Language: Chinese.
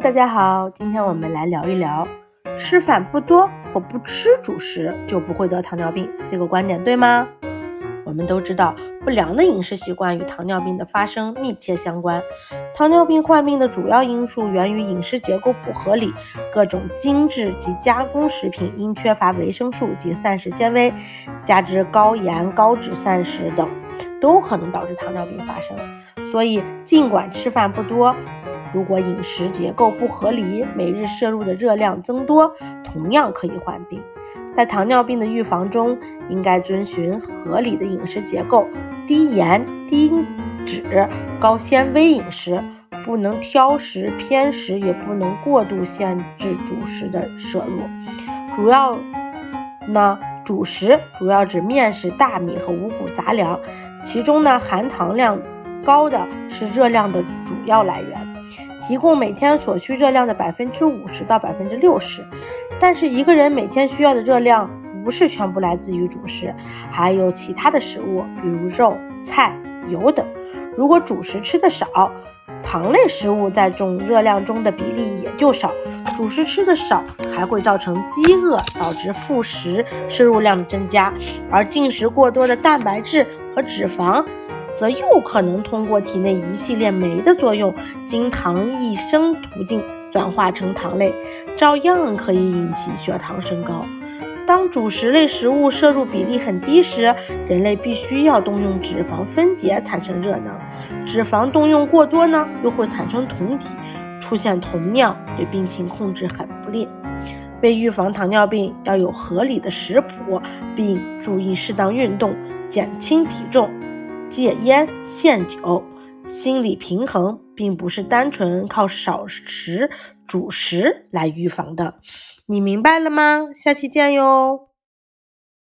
大家好，今天我们来聊一聊，吃饭不多或不吃主食就不会得糖尿病，这个观点对吗？我们都知道，不良的饮食习惯与糖尿病的发生密切相关。糖尿病患病的主要因素源于饮食结构不合理，各种精致及加工食品因缺乏维生素及膳食纤维，加之高盐、高脂膳食等，都可能导致糖尿病发生。所以，尽管吃饭不多，如果饮食结构不合理，每日摄入的热量增多，同样可以患病。在糖尿病的预防中，应该遵循合理的饮食结构，低盐、低脂、高纤维饮食，不能挑食偏食，也不能过度限制主食的摄入。主要呢，主食主要指面食、大米和五谷杂粮，其中呢含糖量高的是热量的主要来源。提供每天所需热量的百分之五十到百分之六十，但是一个人每天需要的热量不是全部来自于主食，还有其他的食物，比如肉、菜、油等。如果主食吃的少，糖类食物在总热量中的比例也就少。主食吃的少，还会造成饥饿，导致副食摄入量的增加，而进食过多的蛋白质和脂肪。则又可能通过体内一系列酶的作用，经糖异生途径转化成糖类，照样可以引起血糖升高。当主食类食物摄入比例很低时，人类必须要动用脂肪分解产生热能。脂肪动用过多呢，又会产生酮体，出现酮尿，对病情控制很不利。为预防糖尿病，要有合理的食谱，并注意适当运动，减轻体重。戒烟限酒，心理平衡并不是单纯靠少食主食来预防的，你明白了吗？下期见哟。